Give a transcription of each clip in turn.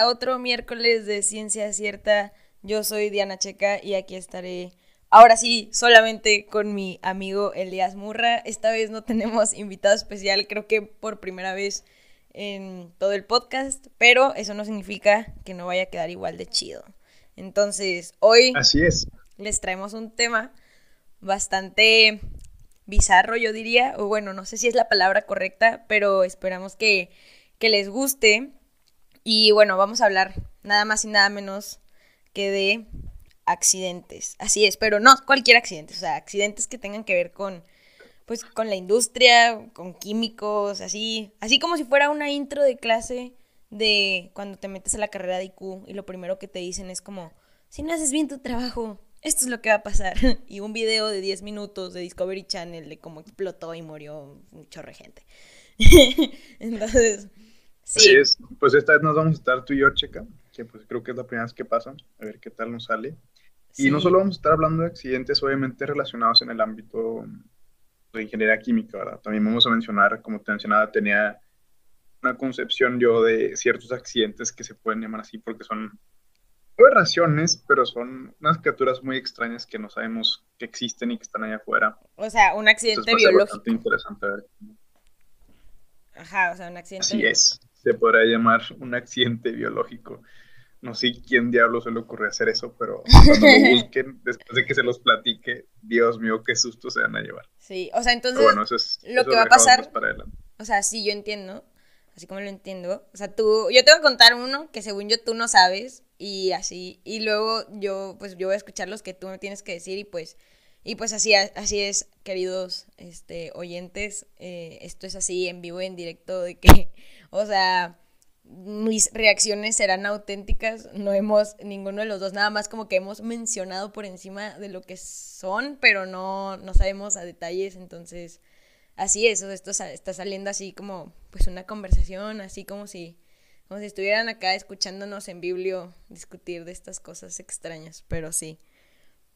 a otro miércoles de Ciencia Cierta. Yo soy Diana Checa y aquí estaré ahora sí solamente con mi amigo Elías Murra. Esta vez no tenemos invitado especial, creo que por primera vez en todo el podcast, pero eso no significa que no vaya a quedar igual de chido. Entonces, hoy Así es. les traemos un tema bastante bizarro, yo diría, o bueno, no sé si es la palabra correcta, pero esperamos que, que les guste. Y bueno, vamos a hablar nada más y nada menos que de accidentes. Así es, pero no cualquier accidente, o sea, accidentes que tengan que ver con pues con la industria, con químicos, así, así como si fuera una intro de clase de cuando te metes a la carrera de IQ y lo primero que te dicen es como, si no haces bien tu trabajo, esto es lo que va a pasar. y un video de 10 minutos de Discovery Channel de cómo explotó y murió un chorro de gente. Entonces, sí. Así es. Pues esta vez nos vamos a estar tú y yo, Checa, que pues creo que es la primera vez que pasa, a ver qué tal nos sale. Y no solo vamos a estar hablando de accidentes, obviamente relacionados en el ámbito de ingeniería química, ¿verdad? También vamos a mencionar, como te mencionaba, tenía una concepción yo de ciertos accidentes que se pueden llamar así porque son aberraciones, pero son unas criaturas muy extrañas que no sabemos que existen y que están allá afuera. O sea, un accidente Entonces biológico. bastante interesante ver. Ajá, o sea, un accidente. Así es, se podrá llamar un accidente biológico. No sé quién diablo se le ocurre hacer eso, pero cuando lo busquen, después de que se los platique, Dios mío, qué susto se van a llevar. Sí, o sea, entonces, Pero bueno, eso es lo eso que va a pasar- más para adelante. o sea, sí, yo entiendo, así como lo entiendo. O sea, tú, yo te voy a contar uno que según yo tú no sabes y así, y luego yo, pues yo voy a escuchar los que tú me tienes que decir y pues, y pues así, así es, queridos, este, oyentes, eh, esto es así en vivo y en directo de que, o sea, mis reacciones serán auténticas, no hemos, ninguno de los dos, nada más como que hemos mencionado por encima de lo que son, pero no, no sabemos a detalles, entonces, así es, esto está saliendo así como, pues una conversación, así como si, como si estuvieran acá escuchándonos en biblio discutir de estas cosas extrañas, pero sí,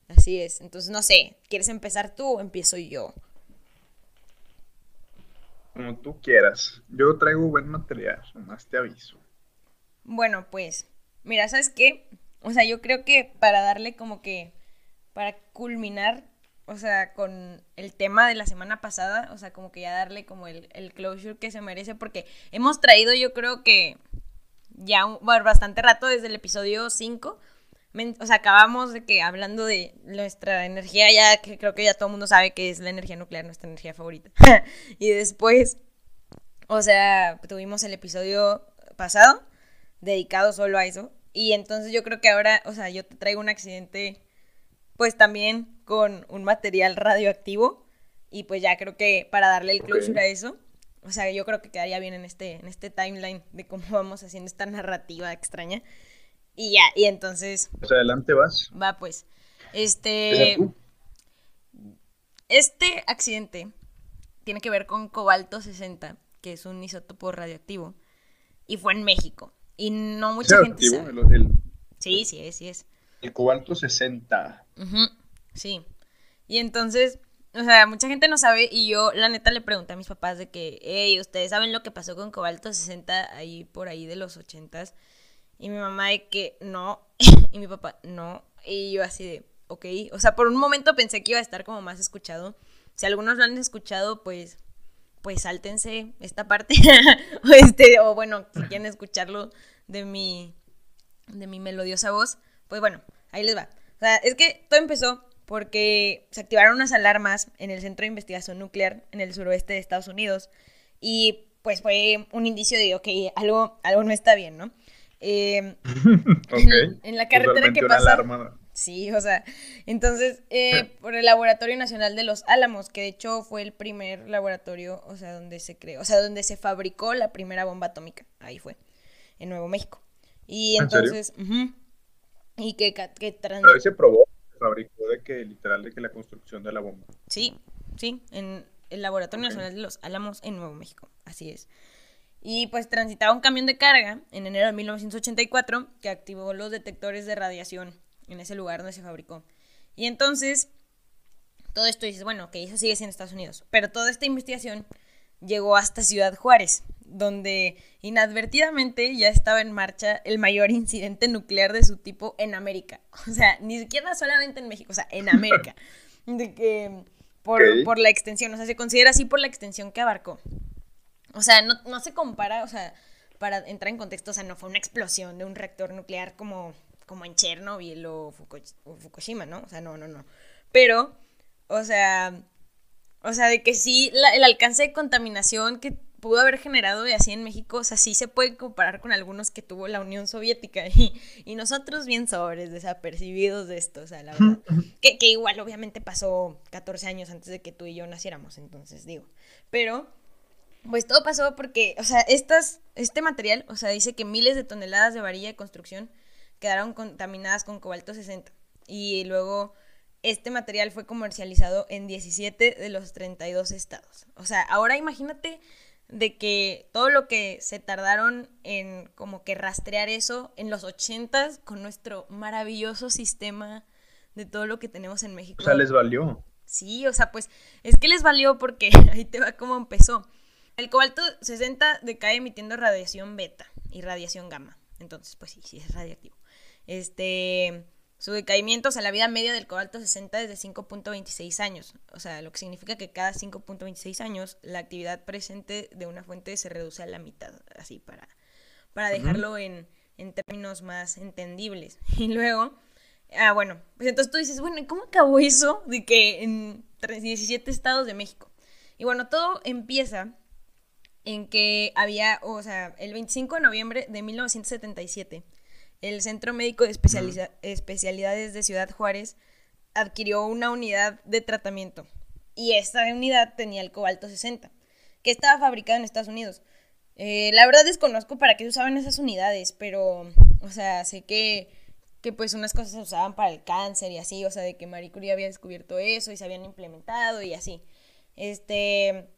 así es, entonces, no sé, ¿quieres empezar tú o empiezo yo? Como tú quieras. Yo traigo buen material, nomás te aviso. Bueno, pues, mira, ¿sabes qué? O sea, yo creo que para darle como que, para culminar, o sea, con el tema de la semana pasada, o sea, como que ya darle como el, el closure que se merece, porque hemos traído, yo creo que ya un- bastante rato desde el episodio 5. O sea, acabamos de que hablando de nuestra energía, ya que creo que ya todo el mundo sabe que es la energía nuclear, nuestra energía favorita. y después, o sea, tuvimos el episodio pasado dedicado solo a eso. Y entonces yo creo que ahora, o sea, yo te traigo un accidente, pues también con un material radioactivo. Y pues ya creo que para darle el closure a eso, o sea, yo creo que quedaría bien en este, en este timeline de cómo vamos haciendo esta narrativa extraña. Y ya, y entonces, Pues adelante vas. va pues. Este, este accidente tiene que ver con cobalto 60, que es un isótopo radioactivo, y fue en México. Y no mucha Ese gente sabe. el, el- Sí, sí es, sí es. el cobalto 60. Ujú, Sí. Y entonces, o sea, mucha gente no sabe y yo la neta le pregunté a mis papás de que, hey, ¿ustedes saben lo que pasó con Cobalto 60 ahí por ahí de los 80s? Y mi mamá de que no, y mi papá no, y yo así de, ok, o sea, por un momento pensé que iba a estar como más escuchado. Si algunos lo han escuchado, pues, pues sáltense esta parte, o, este, o bueno, si quieren escucharlo de mi, de mi melodiosa voz, pues bueno, ahí les va. O sea, es que todo empezó porque se activaron unas alarmas en el Centro de Investigación Nuclear en el suroeste de Estados Unidos y pues fue un indicio de, ok, algo, algo no está bien, ¿no? Eh, en la carretera que pasa-. Sí, o sea, entonces, eh, por el Laboratorio Nacional de los Álamos, que de hecho fue el primer laboratorio, o sea, donde se creó, o sea, donde se fabricó la primera bomba atómica, ahí fue, en Nuevo México. Y ¿En serio? entonces, y que, que trans- Pero ahí se probó, se fabricó de que literal de que la construcción de la bomba. Sí, sí, en el Laboratorio. Nacional de los Álamos en Nuevo México, así es. Y pues transitaba un camión de carga en enero de 1984 que activó los detectores de radiación en ese lugar donde se fabricó. Y entonces, todo esto dices, bueno, que eso sigue siendo Estados Unidos, pero toda esta investigación llegó hasta Ciudad Juárez, donde inadvertidamente ya estaba en marcha el mayor incidente nuclear de su tipo en América. O sea, ni siquiera solamente en México, o sea, en América. De que por, por la extensión, o sea, se considera así por la extensión que abarcó. O sea, no, no se compara, o sea, para entrar en contexto, o sea, no fue una explosión de un reactor nuclear como, como en Chernobyl o, Fukushima, ¿no? O sea, no, no, no. Pero, o sea, o sea, de que sí, el alcance de contaminación que pudo haber generado y así en México, o sea, sí se puede comparar con algunos que tuvo la Unión Soviética y, y nosotros bien sobres, desapercibidos de esto, o sea, la verdad. Que, que, igual obviamente pasó 14 años antes de que tú y yo naciéramos, entonces digo. Pero, pues todo pasó porque, o sea, estas, este material, o sea, dice que miles de toneladas de varilla de construcción quedaron contaminadas con cobalto 60 y luego este material fue comercializado en 17 de los 32 estados. O sea, ahora imagínate de que todo lo que se tardaron en como que rastrear eso en los 80 con nuestro maravilloso sistema de todo lo que tenemos en México. O sea, les valió. Sí, o sea, pues es que les valió porque ahí te va cómo empezó. El cobalto 60 decae emitiendo radiación beta y radiación gamma. Entonces, pues sí, sí es radiactivo. Este, su decaimiento, o sea, la vida media del cobalto 60 es de 5.26 años. O sea, lo que significa que cada 5.26 años la actividad presente de una fuente se reduce a la mitad, así, para, para dejarlo en, en términos más entendibles. Y luego, ah, bueno, pues entonces tú dices, bueno, ¿y cómo acabó eso de que en 17 estados de México? Y bueno, todo empieza en que había, o sea, el 25 de noviembre de 1977 el Centro Médico de Especialidades de Ciudad Juárez adquirió una unidad de tratamiento y esta unidad tenía el cobalto 60, que estaba fabricado en Estados Unidos. Eh, la verdad desconozco para qué usaban esas unidades, pero, o sea, sé que, que pues unas cosas se usaban para el cáncer y así, o sea, de que Marie Curie había descubierto eso y se habían implementado y así. Este,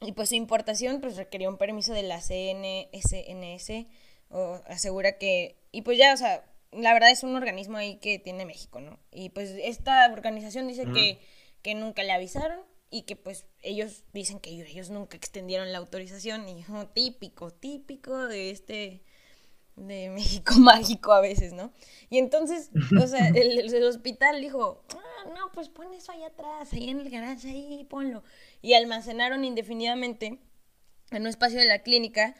y pues su importación pues requería un permiso de la CNSNS o asegura que, y pues ya, o sea, la verdad es un organismo ahí que tiene México, ¿no? Y pues esta organización dice que, que nunca le avisaron y que pues ellos dicen que ellos nunca extendieron la autorización y oh, típico, típico de este de México mágico a veces, ¿no? Y entonces, o sea, el, el, hospital dijo, ah, no, pues pon eso ahí atrás, ahí en el garage, ahí ponlo. Y almacenaron indefinidamente en un espacio de la clínica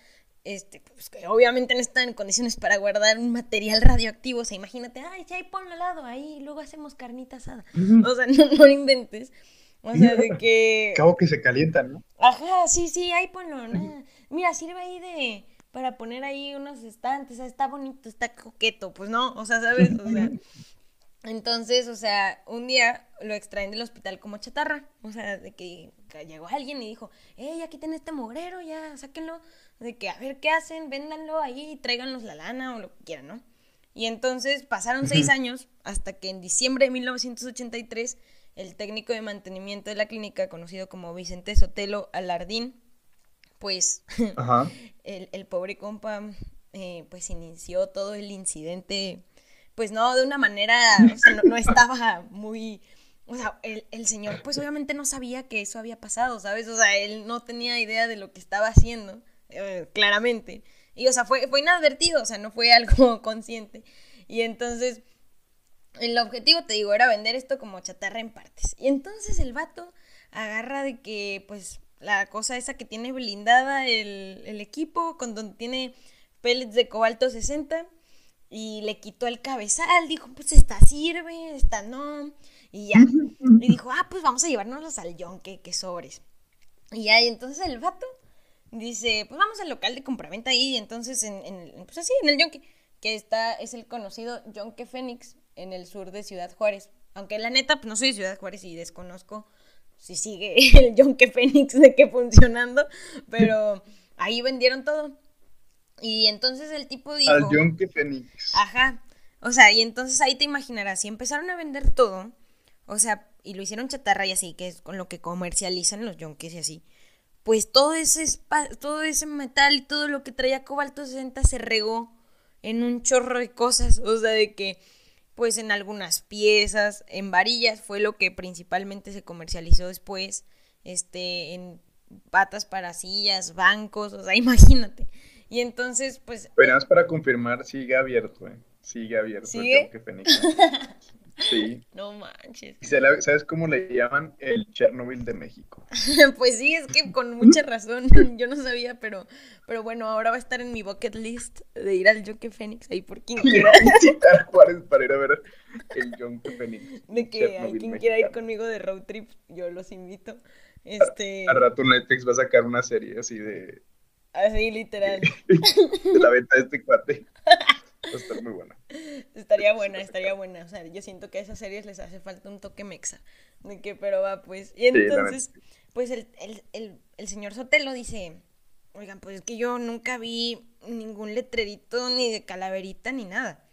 este, pues que obviamente no están en condiciones para guardar un material radioactivo. O sea, imagínate, ay, sí, ahí ponlo al lado, ahí luego hacemos carnita asada. O sea, no, no inventes. O sea, de que. Cabo que se calientan, ¿no? Ajá, sí, sí, ahí ponlo. Mira, sirve ahí de. Para poner ahí unos estantes, está bonito, está coqueto, pues no, o sea, ¿sabes? O sea, entonces, o sea, un día lo extraen del hospital como chatarra. O sea, de que llegó alguien y dijo, hey, aquí tiene este mugrero, ya, sáquenlo. De que a ver qué hacen, véndanlo ahí, tráiganos la lana o lo que quieran, ¿no? Y entonces pasaron seis años hasta que en diciembre de 1983 el técnico de mantenimiento de la clínica, conocido como Vicente Sotelo Alardín, pues el, el, pobre compa, eh, pues inició todo el incidente pues no, de una manera, o sea, no, estaba muy, o sea, el, el, señor pues obviamente no sabía que eso había pasado, ¿sabes? O sea, él no tenía idea de lo que estaba haciendo, eh, claramente. Y, o sea, fue, fue inadvertido, o sea, no fue algo consciente. Y entonces, el objetivo, te digo, era vender esto como chatarra en partes. Y entonces el vato agarra de que, pues, la cosa esa que tiene blindada el, el equipo, con donde tiene pellets de cobalto 60 y le quitó el cabezal, dijo, pues esta sirve, esta no, y ya. Y dijo, ah, pues vamos a llevárnoslos al yonque, que sobres. Y ya, y entonces el vato dice, pues vamos al local de compraventa ahí, y entonces en, en, pues así, en el yonque, que está, es el conocido yonque Fénix, en el sur de Ciudad Juárez. Aunque la neta, pues no soy de Ciudad Juárez y desconozco si sigue el yonque Fénix de que funcionando, pero ahí vendieron todo. Y entonces el tipo dijo... Al Yonke Fénix. Ajá. O sea, y entonces ahí te imaginarás, si empezaron a vender todo, o sea, y lo hicieron chatarra y así, que es con lo que comercializan los yonkes y así, pues todo ese, todo ese metal y todo lo que traía cobalto 60 se regó en un chorro de cosas, o sea, de que pues en algunas piezas, en varillas fue lo que principalmente se comercializó después, este, en patas para sillas, bancos, o sea, imagínate. Y entonces, pues... Pero para confirmar, sigue abierto, ¿eh? Sigue abierto ¿Sigue? Sí. No manches. ¿Sabes cómo le llaman el Chernobyl de México? pues sí, es que con mucha razón. Yo no sabía, pero, pero bueno, ahora va a estar en mi bucket list de ir al Joke Fénix ahí por quien quiera. Juárez para ir a ver el Joke Fénix. De que hay quien quiera ir conmigo de road trip, yo los invito. Este... Al rato Netflix va a sacar una serie así de. Así, literal. de la venta de este cuate. Va a estar muy buena. Estaría buena, estaría buena. O sea, yo siento que a esas series les hace falta un toque mexa. De que, pero va, pues. Y entonces, pues el, el, el, el señor Sotelo dice: Oigan, pues es que yo nunca vi ningún letrerito, ni de calaverita, ni nada.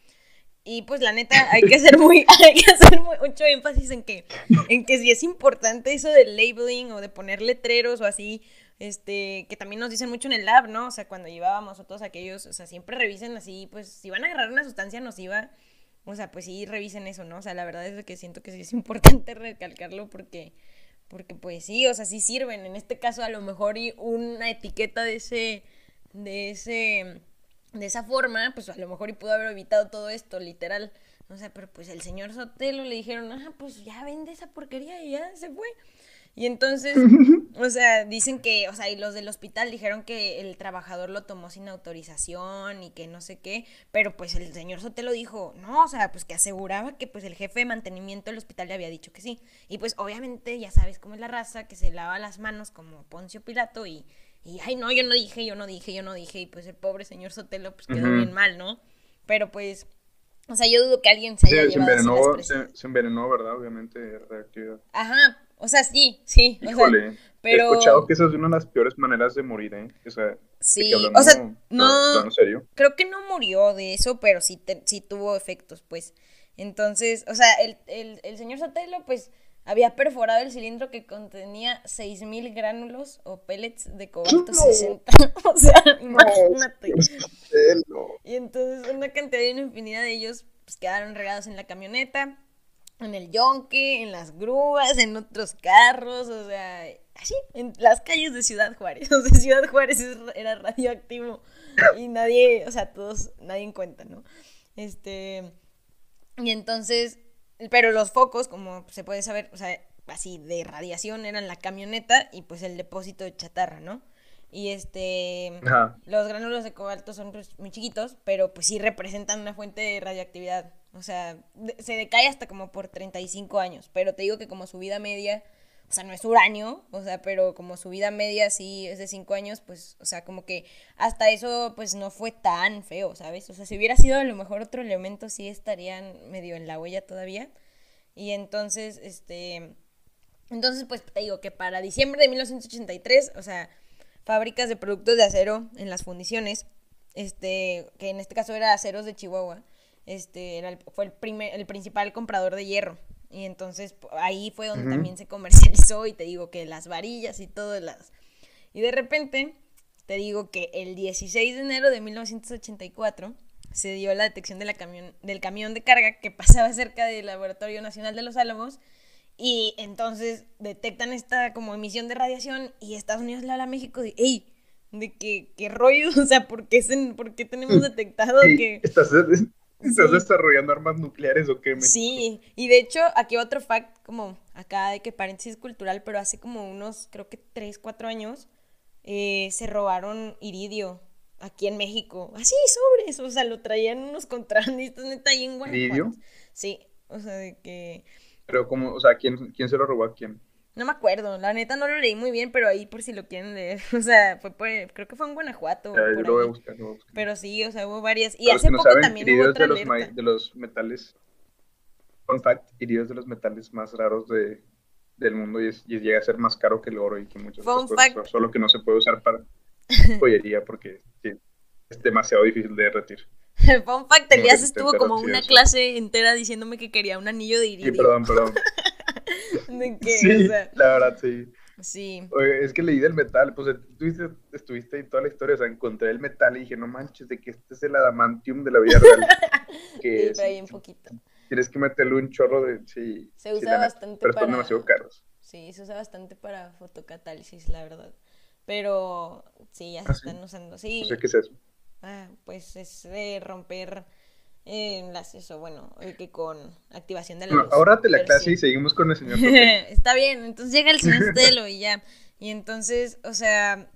Y pues la neta, hay que hacer muy, hay que hacer mucho énfasis en que, en que si es importante eso del labeling o de poner letreros o así, este, que también nos dicen mucho en el lab, ¿no? O sea, cuando llevábamos a todos aquellos, o sea, siempre revisen así, pues, si van a agarrar una sustancia nociva, o sea, pues sí, revisen eso, ¿no? O sea, la verdad es que siento que sí es importante recalcarlo porque, porque pues sí, o sea, sí sirven. En este caso, a lo mejor y una etiqueta de ese, de ese, de esa forma, pues a lo mejor y pudo haber evitado todo esto, literal. O sea, pero pues el señor Sotelo le dijeron, ah, pues ya vende esa porquería y ya se fue. Y entonces, o sea, dicen que, o sea, y los del hospital dijeron que el trabajador lo tomó sin autorización y que no sé qué, pero pues el señor Sotelo dijo, no, o sea, pues que aseguraba que pues el jefe de mantenimiento del hospital le había dicho que sí. Y pues obviamente ya sabes cómo es la raza, que se lava las manos como Poncio Pilato y, y ay, no, yo no dije, yo no dije, yo no dije, y pues el pobre señor Sotelo pues quedó bien mal, ¿no? Pero pues... O sea, yo dudo que alguien se haya llevado se envenenó, se, se, envenenó, ¿verdad? Obviamente, reactividad. Ajá, o sea, sí, sí. Híjole, pero... he escuchado que esa es una de las peores maneras de morir, ¿eh? O sea, sí, o sea, no, ¿En serio? creo que no murió de eso, pero sí, sí tuvo efectos, pues. Entonces, o sea, el, el, el señor Sotelo, pues, había perforado el cilindro que contenía 6.000 gránulos o pellets de cobalto 60. o sea, imagínate. y entonces una cantidad y una infinidad de ellos pues, quedaron regados en la camioneta en el yonque, en las grúas, en otros carros, o sea, así, en las calles de Ciudad Juárez. O sea, Ciudad Juárez era radioactivo y nadie, o sea, todos, nadie en cuenta, ¿no? Este, y entonces, pero los focos, como se puede saber, o sea, así de radiación eran la camioneta y pues el depósito de chatarra, ¿no? Y este, los gránulos de cobalto son pues, muy chiquitos, pero pues sí representan una fuente de radioactividad o sea, se decae hasta como por 35 años. Pero te digo que como su vida media, o sea, no es uranio, o sea, pero como su vida media sí es de 5 años, pues, o sea, como que hasta eso, pues no fue tan feo, ¿sabes? O sea, si hubiera sido a lo mejor otro elemento, sí estarían medio en la huella todavía. Y entonces, este. Entonces, pues te digo que para diciembre de 1983, o sea, fábricas de productos de acero en las fundiciones, este, que en este caso era aceros de Chihuahua, este, era fue el, primer, el principal comprador de hierro. Y entonces ahí fue donde también se comercializó y te digo que las varillas y todo las... Y de repente te digo que el 16 de enero de 1984 se dio la detección de la camión, del camión de carga que pasaba cerca del Laboratorio Nacional de los Álamos y entonces detectan esta como emisión de radiación y Estados Unidos le habla a México de, hey, de que, qué rollo, o sea, ¿por qué, ¿por qué tenemos detectado que... Estás, ¿Estás desarrollando armas nucleares o qué? Sí, y de hecho, aquí otro fact, como acá de que paréntesis cultural, pero hace como unos, creo que 3, 4 años, eh, se robaron iridio aquí en México. Así, sobres, o sea, lo traían unos contrabandistas neta ahí en Guanajuato. ¿Iridio? Sí, o sea, de que... Pero como, o sea, ¿quién, quién se lo robó a quién? No me acuerdo, la neta no lo leí muy bien, pero ahí por si lo quieren leer. O sea, fue por, creo que fue en Guanajuato. lo voy a buscar, lo voy a buscar. Pero sí, o sea, hubo varias. Y hace poco también hubo otra de los, de los metales, fun fact, iridios de los metales más raros de, del mundo y, llega a ser más caro que el oro y que muchas fun cosas. Fact. Solo que no se puede usar para joyería porque es demasiado difícil de derretir. Fun fact, Elías estuvo como una clase entera diciéndome que quería un anillo de iridio. Sí, perdón, perdón. ¿De qué? Sí, la verdad, sí. Sí. Oye, es que leí del metal, pues estuviste, estuviste ahí toda la historia, o sea, encontré el metal y dije, no manches, de que este es el adamantium de la vida real. que sí, ahí un poquito. Tienes que meterle un chorro de, sí. Se usa bastante pero para... Pero demasiado caros. Sí, se usa bastante para fotocatálisis, la verdad. Pero sí, ya se ¿Ah, sí? están usando. Sí, No sé qué es eso. ah, pues es de romper eh, enlaces o bueno, de que con activación de la luz. ahora te la clase sí. y seguimos con el señor. Está bien, entonces llega el señor Sotelo y ya. Y entonces, o sea,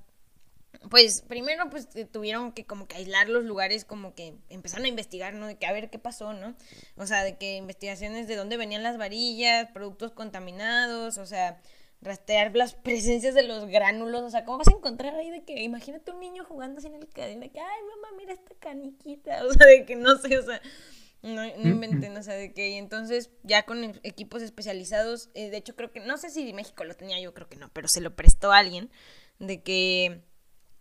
pues primero pues eh, tuvieron que como que aislar los lugares, como que empezaron a investigar, ¿no? De que a ver qué pasó, ¿no? O sea, de que investigaciones de dónde venían las varillas, productos contaminados, o sea, rastrear las presencias de los gránulos, o sea, ¿cómo vas a encontrar ahí de que, imagínate un niño jugando así en el cadena, de que, ay, mamá, mira esta caniquita, o sea, de que no sé, o sea, no, no inventen, o sea, de que y entonces ya con equipos especializados, eh, de hecho creo que, no sé si México lo tenía, yo creo que no, pero se lo prestó alguien, de que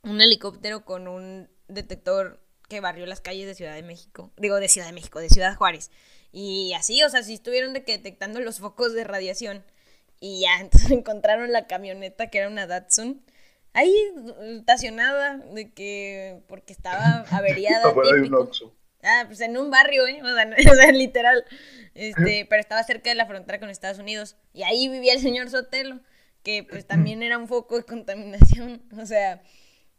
un helicóptero con un detector que barrió las calles de Ciudad de México, digo de Ciudad de México, de Ciudad Juárez, y así, o sea, si estuvieron de que detectando los focos de radiación, y ya, entonces encontraron la camioneta que era una Datsun, ahí estacionada, de que, porque estaba averiada. Ah, pues en un barrio, ¿eh? O sea, no- o sea, literal. Este, pero estaba cerca de la frontera con Estados Unidos. Y ahí vivía el señor Sotelo, que pues también era un foco de contaminación. O sea,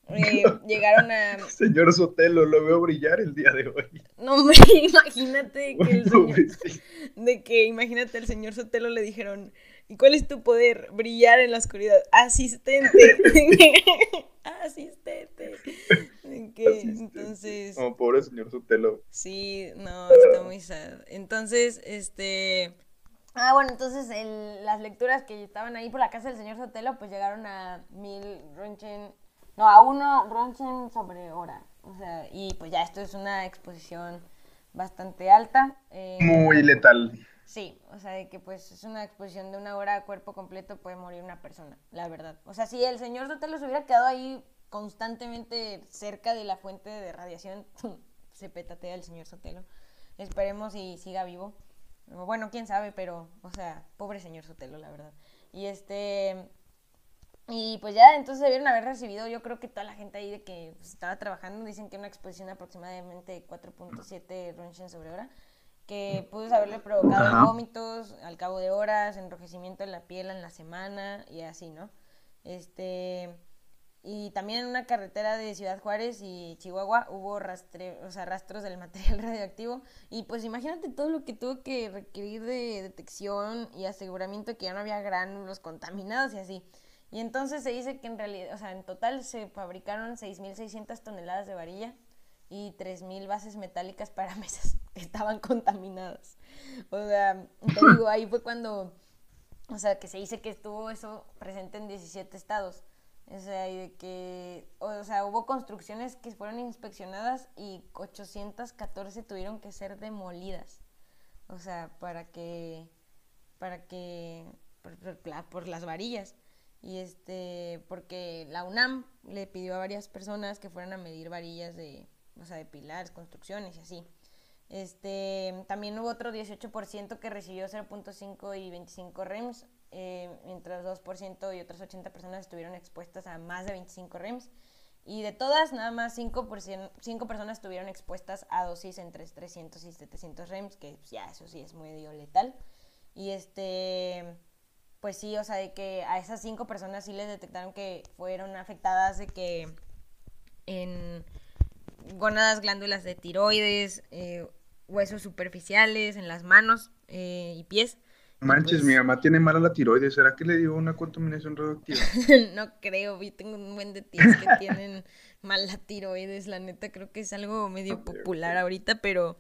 eh, llegaron a... Señor Sotelo, lo veo brillar el día de hoy. No, hombre, imagínate que el señor... Pobrecito. De que, imagínate, al señor Sotelo le dijeron, ¿y cuál es tu poder? Brillar en la oscuridad. Asistente. Asistente. Asistente. entonces... Oh, pobre señor Sotelo. Sí, no, está muy sad. Entonces, este... Ah, bueno, entonces el- las lecturas que estaban ahí por la casa del señor Sotelo, pues llegaron a mil ronchen... No, a uno ronchen sobre hora. O sea, y pues ya esto es una exposición bastante alta. eh, Muy letal. Sí, o sea, de que pues es una exposición de una hora a cuerpo completo puede morir una persona, la verdad. O sea, si el señor Sotelo se hubiera quedado ahí constantemente cerca de la fuente de radiación, se petatea el señor Sotelo. Esperemos y siga vivo. Bueno, quién sabe, pero, o sea, pobre señor Sotelo, la verdad. Y este... Y pues ya, entonces debieron haber recibido, yo creo que toda la gente ahí de que estaba trabajando, dicen que una exposición aproximadamente de 4.7 Roentgen sobre hora, que pudo haberle provocado Ajá. vómitos al cabo de horas, enrojecimiento en la piel en la semana y así, ¿no? Este... Y también en una carretera de Ciudad Juárez y Chihuahua hubo rastre, o sea, rastros del material radioactivo. Y pues imagínate todo lo que tuvo que requerir de detección y aseguramiento de que ya no había gránulos contaminados y así. Y entonces se dice que en realidad, o sea, en total se fabricaron 6.600 toneladas de varilla y 3.000 bases metálicas para mesas que estaban contaminadas. O sea, te digo, ahí fue cuando, o sea, que se dice que estuvo eso presente en 17 estados. O sea, y de que, o sea, hubo construcciones que fueron inspeccionadas y 814 tuvieron que ser demolidas. O sea, para que, para que, por, por la- por las varillas. Y este, porque la UNAM le pidió a varias personas que fueran a medir varillas de, o sea, de pilares, construcciones y así. Este, también hubo otro 18% que recibió 0.5 y 25 REMS, eh, mientras 2% y otras 80 personas estuvieron expuestas a más de 25 REMS. Y de todas, nada más 5%, 5 personas estuvieron expuestas a dosis entre 300 y 700 REMS, que pues, ya eso sí es medio letal. Y este, pues sí, o sea, de que a esas 5 personas sí les detectaron que fueron afectadas de que en gónadas, glándulas de tiroides, eh, huesos superficiales, en las manos eh, y pies. Manches, Pues- mi mamá tiene mala la tiroides. ¿Será que le dio una contaminación radioactiva? no creo, yo tengo un buen de tías que tienen mala tiroides, la neta creo que es algo medio popular ahorita, pero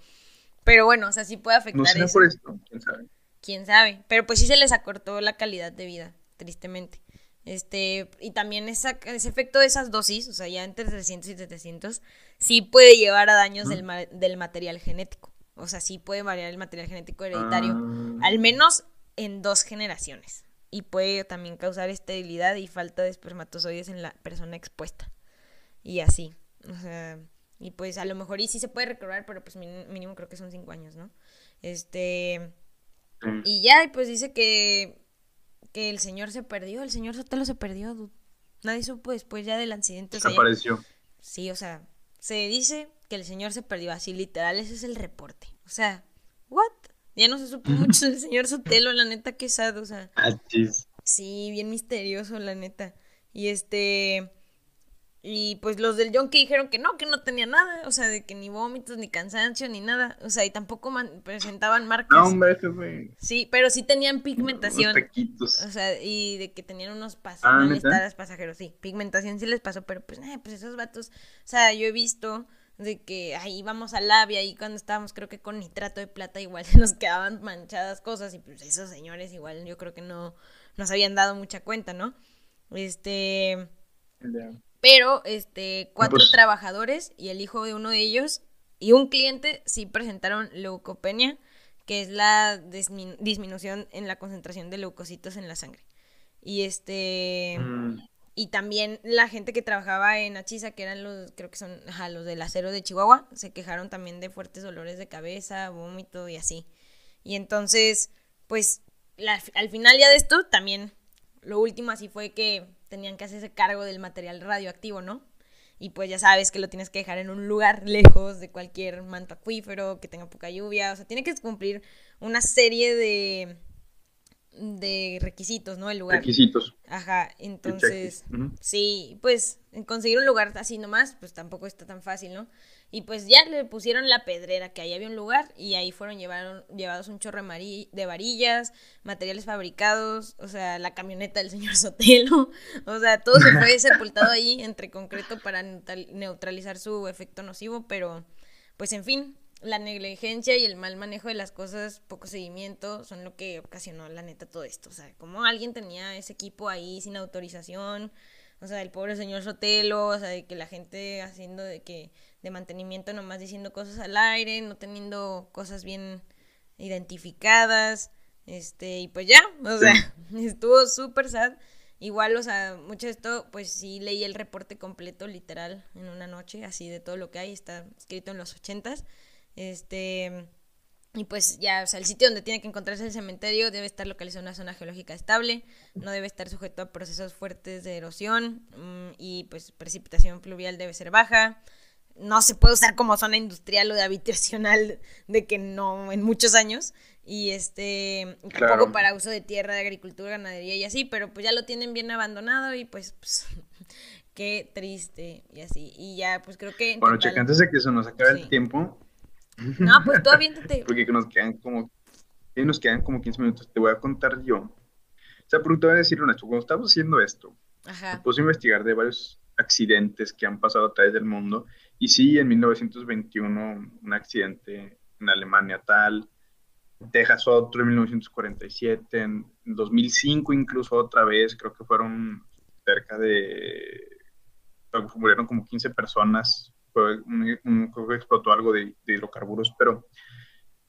pero bueno, o sea, sí puede afectar No será eso. por esto, quién sabe. quién sabe, pero pues sí se les acortó la calidad de vida, tristemente. Este, y también esa, ese efecto de esas dosis, o sea, ya entre 300 y 700, sí puede llevar a daños del, ma- del material genético. O sea, sí puede variar el material genético hereditario, Ah. al menos en dos generaciones. Y puede también causar esterilidad y falta de espermatozoides en la persona expuesta. Y así. O sea, y pues a lo mejor y sí se puede recobrar, pero pues mínimo creo que son cinco años, ¿no? Este. Y ya, y pues dice que, que el señor se perdió, el señor Sotelo se perdió, dude. Nadie supo después ya del accidente. o sea, ya- Desapareció. sí, o sea, se dice que el señor se perdió, así literal, ese es el reporte. O sea, ¿what? Ya no se supo mucho del señor Sotelo, la neta, que sad, o sea, Achis. sí, bien misterioso, la neta. Y este, Y pues los del Yonki dijeron que no, que no tenía nada, o sea, de que ni vómitos, ni cansancio, ni nada. O sea, y tampoco presentaban marcas. No, hombre, jefe. Sí, pero sí tenían pigmentación. Unos o sea, y de que tenían unos pasos, ah, malestares pasajeros, sí. Pigmentación sí les pasó, pero pues, eh, pues esos vatos, o sea, yo he visto de que ahí íbamos al labia y cuando estábamos creo que con nitrato de plata igual nos quedaban manchadas cosas y pues esos señores igual yo creo que no nos habían dado mucha cuenta, ¿no? Este... Pero, este, cuatro pues trabajadores y el hijo de uno de ellos y un cliente sí presentaron leucopenia, que es la disminución en la concentración de leucocitos en la sangre. Y este... Mm. Y también la gente que trabajaba en Achisa, que eran los, creo que son los del acero de Chihuahua, se quejaron también de fuertes dolores de cabeza, vómito y así. Y entonces, pues, al final ya de esto, también lo último así fue que tenían que hacerse cargo del material radioactivo, ¿no? Y pues ya sabes que lo tienes que dejar en un lugar lejos de cualquier manto acuífero, que tenga poca lluvia, o sea, tiene que cumplir una serie de, de requisitos, ¿no? El lugar. Requisitos. Ajá, entonces, sí, pues conseguir un lugar así nomás, pues tampoco está tan fácil, ¿no? Y pues ya le pusieron la pedrera, que ahí había un lugar y ahí fueron llevaron, llevados un chorro de varillas, materiales fabricados, o sea, la camioneta del señor Sotelo, o sea, todo se fue sepultado ahí entre concreto para neutralizar su efecto nocivo, pero pues en fin, la negligencia y el mal manejo de las cosas, poco seguimiento, son lo que ocasionó la neta todo esto, o sea, como alguien tenía ese equipo ahí sin autorización, o sea, el pobre señor Sotelo, o sea, de que la gente haciendo de que de mantenimiento nomás diciendo cosas al aire, no teniendo cosas bien identificadas, este, y pues ya, o sea, estuvo súper sad. Igual, o sea, mucho de esto, pues sí leí el reporte completo, literal, en una noche, así de todo lo que hay, está escrito en los ochentas. Este, y pues ya, o sea, el sitio donde tiene que encontrarse el cementerio debe estar localizado en una zona geológica estable, no debe estar sujeto a procesos fuertes de erosión mm, y pues precipitación fluvial debe ser baja. No se puede usar como zona industrial o de habitacional de que no en muchos años y este tampoco para uso de tierra de agricultura ganadería y así pero pues ya lo tienen bien abandonado y pues, pues qué triste y así. Y ya pues creo que bueno checa antes de que se nos acabe el tiempo no pues todavía aviéntate. Porque nos quedan como nos quedan como 15 minutos. Te voy a contar yo. O sea pero te voy a decir honesto cuando estamos haciendo esto Ajá. me puse a investigar de varios accidentes que han pasado a través del mundo. Y sí, en 1921 un accidente en Alemania tal, Texas otro en 1947, en 2005 incluso otra vez, creo que fueron cerca de, murieron como 15 personas, creo que explotó algo de, hidrocarburos, pero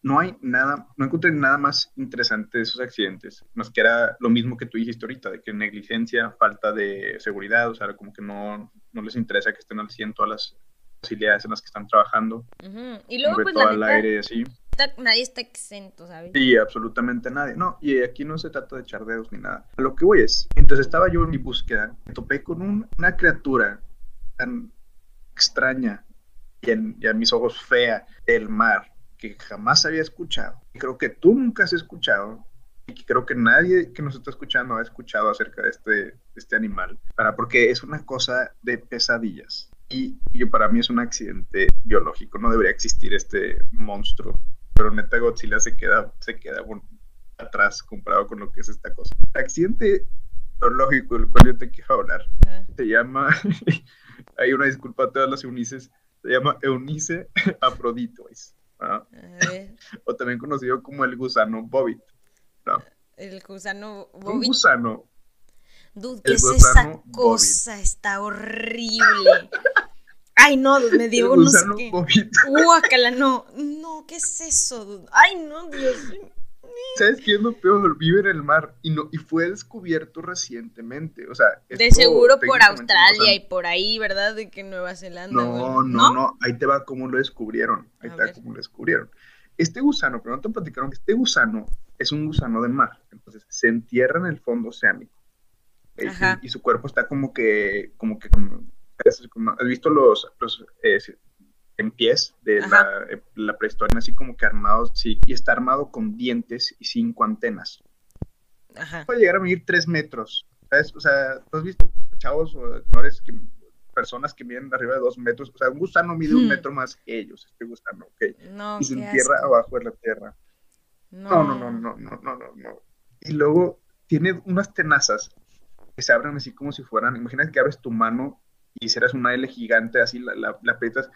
no hay nada, no encontré nada más interesante de esos accidentes, más que era lo mismo que tú dijiste ahorita, de que negligencia, falta de seguridad, o sea, como que no, no les interesa que estén al 100 todas las facilidades en las que están trabajando. Y luego, pues, todo al aire y así. nadie está exento, ¿sabes? Sí, absolutamente nadie. No, y aquí no se trata de echar dedos ni nada. A lo que voy es, entonces estaba yo en mi búsqueda, me topé con una criatura tan extraña y, y a mis ojos fea del mar que jamás había escuchado. Y creo que tú nunca has escuchado y que creo que nadie que nos está escuchando ha escuchado acerca de este, de este animal, para, porque es una cosa de pesadillas y, para mí es un accidente biológico, no debería existir este monstruo, pero neta Godzilla se queda, se queda atrás comparado con lo que es esta cosa. El accidente biológico del cual yo te quiero hablar se llama, hay una disculpa a todas las Eunices, se llama Eunice Aphroditois, o también conocido como el gusano Bobit. El gusano Bobit. Un gusano Dude, ¿qué es esa cosa? Está horrible. Ay, no, me dio no sé qué. Guácala, no. No, ¿qué es eso, dude? Ay, no, Dios ¿Sabes qué es lo peor? Vive en el mar y no y fue descubierto recientemente. O sea, de seguro por Australia y por ahí, ¿verdad? De que Nueva Zelanda. No, no, no, Ahí te va cómo lo descubrieron. Ahí te va cómo lo descubrieron. Este gusano, pero no te platicaron que este gusano es un gusano de mar. Entonces se entierra en el fondo oceánico y, su cuerpo está como que, como que, ¿has visto los, los eh, en pies de la, eh, la, prehistoria, así como que armados, sí, y está armado con dientes y cinco antenas. Puede llegar a medir tres metros, ¿sabes? O sea, ¿tú has visto chavos o señores que personas que miden arriba de dos metros. O sea, un gusano mide un Hmm. metro más que ellos, este gusano, ¿ok? No, Y se entierra asco. abajo de la tierra. No, no, no, no, no, no, no, no. Y luego tiene unas tenazas que se abren así como si fueran, imagínate que abres tu mano y hicieras una L gigante, así la, la, la aprietas,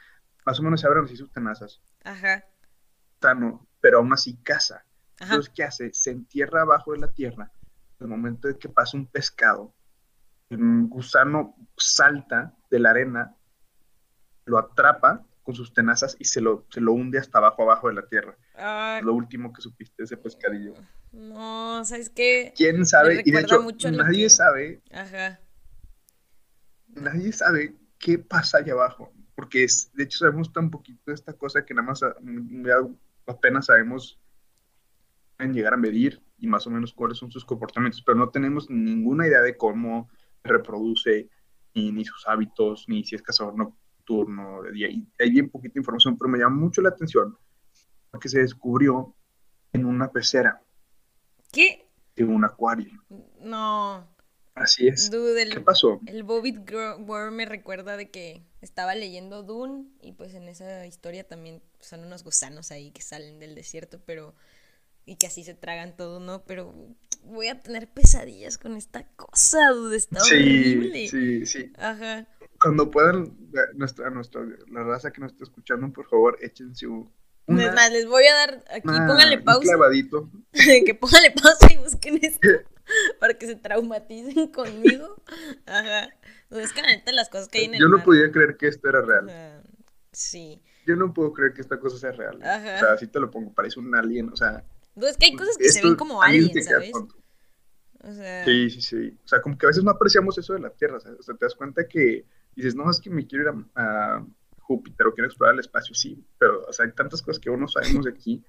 más o menos se abren así sus tenazas, Ajá, Gusano, pero aún así caza. ajá. Entonces, ¿qué hace? Se entierra abajo de la tierra. Al momento de que pasa un pescado, el gusano salta de la arena, lo atrapa con sus tenazas y se lo, se lo hunde hasta abajo, abajo de la tierra. Ah, Lo último que supiste ese pescadillo. no, ¿sabes qué? ¿Quién sabe? Y de recuerda hecho, mucho nadie que- sabe, Ajá. nadie sabe qué pasa allá abajo. Porque es, de hecho sabemos tan poquito de esta cosa que nada más a- ya apenas sabemos pueden llegar a medir y más o menos cuáles son sus comportamientos, pero no tenemos ninguna idea de cómo se reproduce, ni, ni sus hábitos, ni si es cazador nocturno. Y hay bien poquita información, pero me llama mucho la atención porque se descubrió en una pecera ¿Qué? de un acuario. No. Así es. Dude, ¿Qué el, pasó? el Worm me recuerda de que estaba leyendo Dune y pues en esa historia también son unos gusanos ahí que salen del desierto, pero y que así se tragan todo, ¿no? Pero voy a tener pesadillas con esta cosa, dude, está Sí, horrible. sí, sí. Ajá. Cuando puedan, nuestra, nuestra, la raza que nos está escuchando, por favor, échense un, es más, les voy a dar aquí, una- pónganle un pausa, clavadito. que pónganle pausa y busquen esto para que se traumaticen conmigo. Ajá. Es que la neta las cosas que hay en el Yo no mar, podía creer que esto era real. ajá, Sí. Yo no puedo creer que esta cosa sea real. Ajá. O sea, así te lo pongo, parece un alien. O sea, es que hay cosas que se ven como alguien aliens, ¿sabes? O sea, Sí, sí, sí. O sea, como que a veces no apreciamos eso de la Tierra. ¿sabes? O sea, te das cuenta que dices, no, es que me quiero ir a, a Júpiter o quiero explorar el espacio. Sí, pero o sea, hay tantas cosas que uno sabemos de aquí.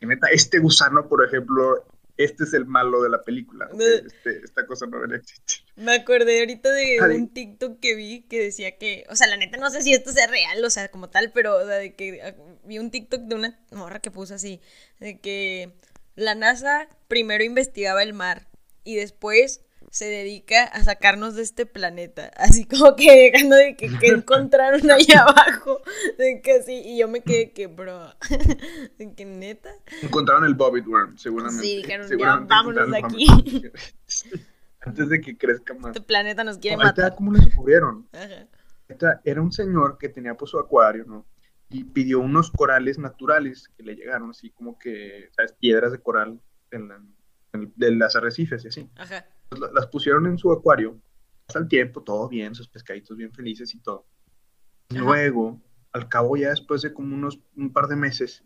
Que neta, este gusano, por ejemplo, este es el malo de la película. ¿ok? De- Este- esta cosa no debería existir. me acordé ahorita de Ay. un TikTok que vi que decía que, o sea, la neta no sé si esto sea real, o sea, como tal, pero o sea, de que ah, vi un TikTok de una morra que puso así, de que la NASA primero investigaba el mar y después se dedica a sacarnos de este planeta, así como que dejando de que, que encontraron allá abajo, de que sí, y yo me quedé que, bro, de que neta. Encontraron el Bobbit Worm, seguramente. Sí, dijeron, ya, Seguramente vámonos de aquí. Antes de que crezca más. Este planeta nos quiere Ahorita, matar. ¿cómo lo descubrieron? Ajá. Era un señor que tenía pues su acuario, ¿no? Y pidió unos corales naturales que le llegaron, así como que, ¿sabes? Piedras de coral en la- en- de las arrecifes y así. Ajá. Pues, la- las pusieron en su acuario, pasa el tiempo, todo bien, sus pescaditos bien felices y todo. Luego, al cabo ya después de como unos un par de meses,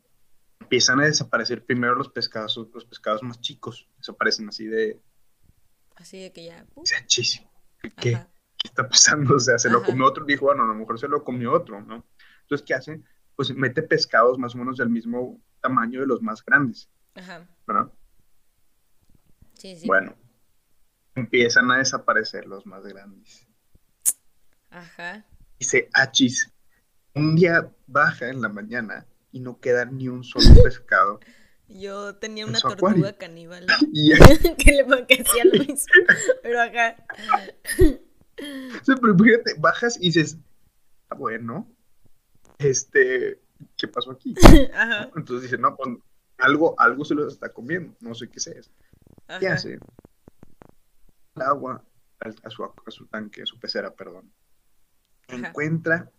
empiezan a desaparecer primero los pescados, los pescados más chicos, desaparecen así de, Así de que ya. uh, "Se achis, ¿qué, qué, ajá. qué está pasando? O sea, se lo Ajá. comió otro, dijo, bueno, a lo mejor se lo comió otro, ¿no? Entonces, ¿qué hace? Pues mete pescados más o menos del mismo tamaño de los más grandes, Ajá. ¿verdad? Sí, sí. Bueno, empiezan a desaparecer los más grandes. Ajá. Dice, achis, un día baja en la mañana y no queda ni un solo pescado. Yo tenía En una tortuga acuario. caníbal que le que hacía lo mismo. Pero acá. Sí, pero fíjate, bajas y dices, ah, bueno, este, ¿qué pasó aquí? Ajá. Entonces dice, no, pues algo, algo se los está comiendo, no sé qué sea. ¿Qué hace? Agua a su, a su tanque, a su pecera, perdón. Ajá. Encuentra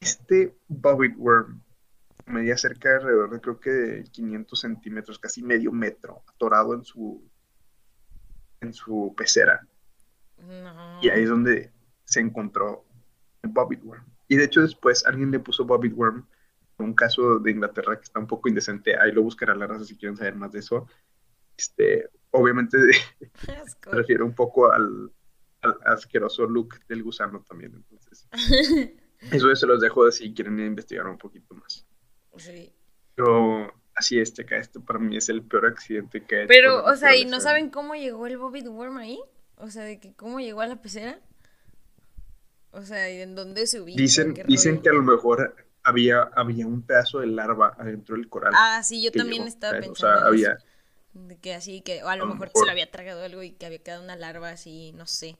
este bobbit worm, medía cerca de alrededor de creo que de 500 centímetros, casi medio metro, atorado en su, en su pecera. No. Y ahí es donde se encontró el Bobbit Worm. Y de hecho después alguien le puso Bobbit Worm, un caso de Inglaterra que está un poco indecente, ahí lo buscará la raza si quieren saber más de eso. Este, obviamente Asco. se refiere un poco al, al asqueroso look del gusano también. Entonces, eso se los dejo de si quieren investigar un poquito más. Sí. Pero así es, Teca, este para mí es el peor accidente que ha hecho Pero, o sea, ¿y no saben cómo llegó el Bobbit Worm ahí? O sea, de que cómo llegó a la pecera. O sea, ¿y en dónde se ubica? Dicen, que a lo mejor había, había un pedazo de larva adentro del coral. Ah, sí, yo también estaba ¿sabes? O pensando sea, en eso. De que así, que o a lo A lo mejor, se le había tragado algo y que había quedado una larva así, no sé.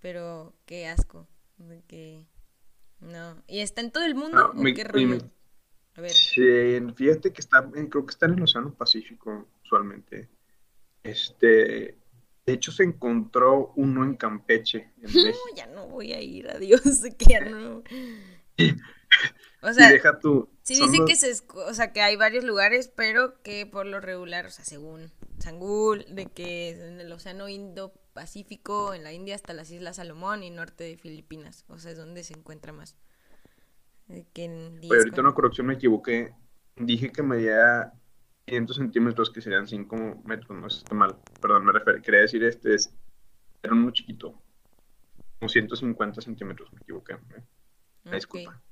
Pero qué asco. De que. No. ¿Y está en todo el mundo? No, ¿O me- qué rollo? A ver. Sí, fíjate que está, eh, creo que está en el Océano Pacífico usualmente. Este, de hecho se encontró uno en Campeche, en No, ya no voy a ir, adiós, que ya no. O Y sea, deja tú, sí son dice los- que se, o sea, que hay varios lugares, pero que por lo regular, o sea, según Sangul, de que en el Océano Indo-Pacífico, en la India hasta las Islas Salomón y norte de Filipinas, o sea, es donde se encuentra más. De que en Oye, ahorita 10 una corrección me equivoqué. Dije que medía 500 centímetros, que serían 5 metros, no está mal. Perdón, me refiero, quería decir este, es, era uno chiquito. Como 150 centímetros, me equivoqué. ¿eh? Disculpa.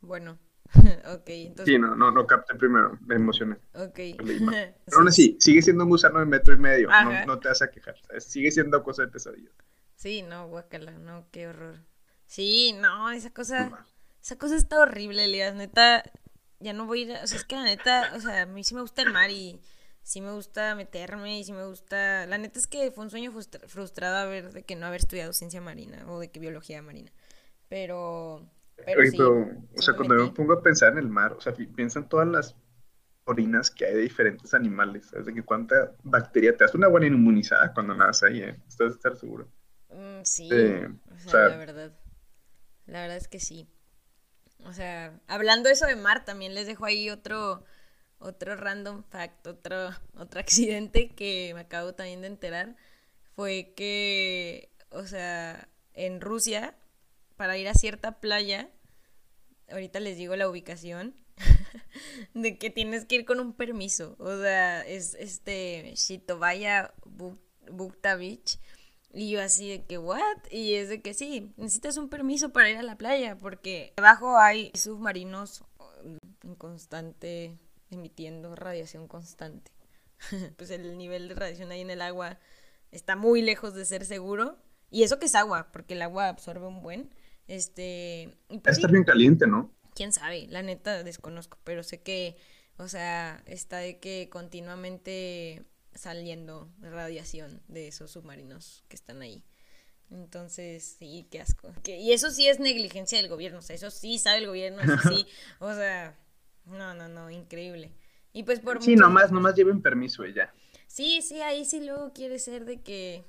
Bueno, ok, entonces. Sí, no, no, no capté primero, me emocioné. Ok. Pero aún así, sigue siendo un gusano de metro y medio, no, no te vas a quejar, ¿sabes? Sigue siendo cosa de pesadilla. Sí, no, guacala, no, qué horror. Sí, no, esa cosa, esa cosa está horrible, Elias, neta, ya no voy a ir, o sea, es que la neta, o sea, a mí sí me gusta el mar y sí me gusta meterme y sí me gusta, la neta es que fue un sueño frustra- frustrado haber, de que no haber estudiado ciencia marina o de que biología marina, pero, pero Oye, sí, pero, o sea, cuando yo me pongo a pensar en el mar, o sea, pi- piensa en todas las orinas que hay de diferentes animales, ¿sabes? De que cuánta bacteria te das una buena inmunizada cuando nadas ahí, ¿eh? Estás de estar seguro. Mm, sí, Eh, o sea- la verdad. La verdad es que sí. O sea, hablando eso de mar, también les dejo ahí otro, otro random fact, otro, otro accidente que me acabo también de enterar. Fue que, o sea, en Rusia, para ir a cierta playa, ahorita les digo la ubicación, de que tienes que ir con un permiso. O sea, es este Shitovaya Buk- Bukta Beach. Y yo así de que, ¿what? Y es de que sí, necesitas un permiso para ir a la playa, porque debajo hay submarinos mm, en constante, emitiendo radiación constante. pues el nivel de radiación ahí en el agua está muy lejos de ser seguro. Y eso que es agua, porque el agua absorbe un buen. Este, pues sí, Está bien caliente, ¿no? quién sabe, la neta desconozco, pero sé que, o sea, está de que continuamente saliendo radiación de esos submarinos que están ahí. Entonces, sí, qué asco. Que- y eso sí es negligencia del gobierno, o sea, eso sí sabe el gobierno, eso sí, o sea, no, no, no, increíble. Y pues por Sí, nomás, nomás lleven permiso y ya. Sí, sí, ahí sí luego quiere ser de que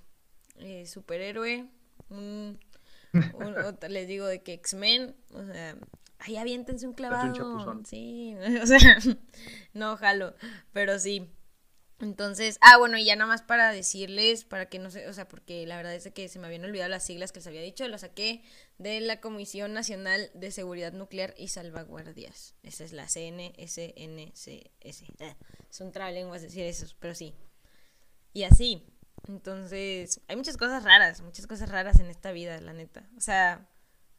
eh, superhéroe, un, un- o les digo de que X-Men, o sea, ahí aviéntense un un clavado. chapuzón. Sí, o sea, no jalo, pero sí. Entonces, ah, bueno, y ya nada más para decirles, para que no se, o sea, porque la verdad es que se me habían olvidado las siglas que les había dicho, lo saqué de la Comisión Nacional de Seguridad Nuclear y Salvaguardias. Esa es la CNSNCS. Ah, Son trabalenguas decir esos, pero sí. Y así. Entonces, hay muchas cosas raras, muchas cosas raras en esta vida, la neta. O sea,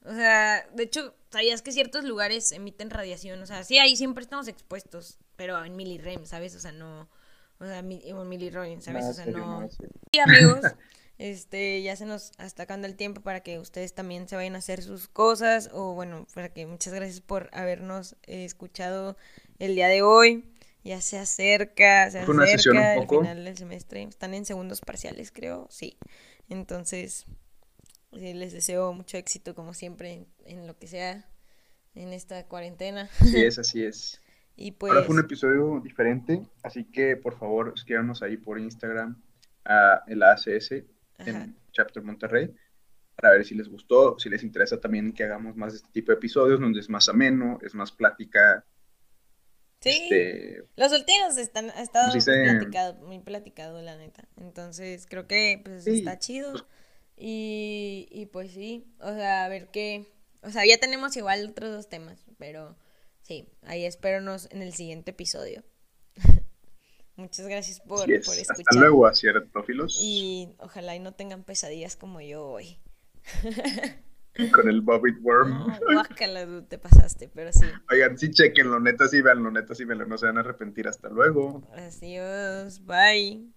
o sea, de hecho, ¿sabías que ciertos lugares emiten radiación? O sea, sí, ahí siempre estamos expuestos, pero en milirem, ¿sabes? O sea, no, o sea, mi- o milirem, ¿sabes? O sea, no. Y amigos, este, ya se nos está acabando el tiempo para que ustedes también se vayan a hacer sus cosas. O bueno, para que muchas gracias por habernos eh, escuchado el día de hoy. Ya se acerca, se Fue acerca el final del semestre. Están en segundos parciales, creo, sí. Entonces, eh, les deseo mucho éxito, como siempre, en, en lo que sea en esta cuarentena. Así es, así es. Y pues, Ahora fue un episodio diferente, así que por favor escríbanos ahí por Instagram a el ACS ajá. en Chapter Monterrey para ver si les gustó, si les interesa también que hagamos más de este tipo de episodios donde es más ameno, es más plática. Sí. Este, Los últimos están, ha estado sí. platicado, muy platicado, la neta. Entonces, creo que pues Sí, está chido. pues- Y, y pues sí, o sea, a ver qué. O sea, ya tenemos igual otros dos temas, pero sí, ahí espéranos en el siguiente episodio. Muchas gracias por, por Hasta escuchar. luego, aciertófilos, Y ojalá y no tengan pesadillas como yo hoy. con el Bobbit Worm. No, guácala, te pasaste, pero sí. Oigan, sí, chequenlo, neta, sí, veanlo, neta, sí, veanlo, no se van a arrepentir. Hasta luego. Adiós, bye.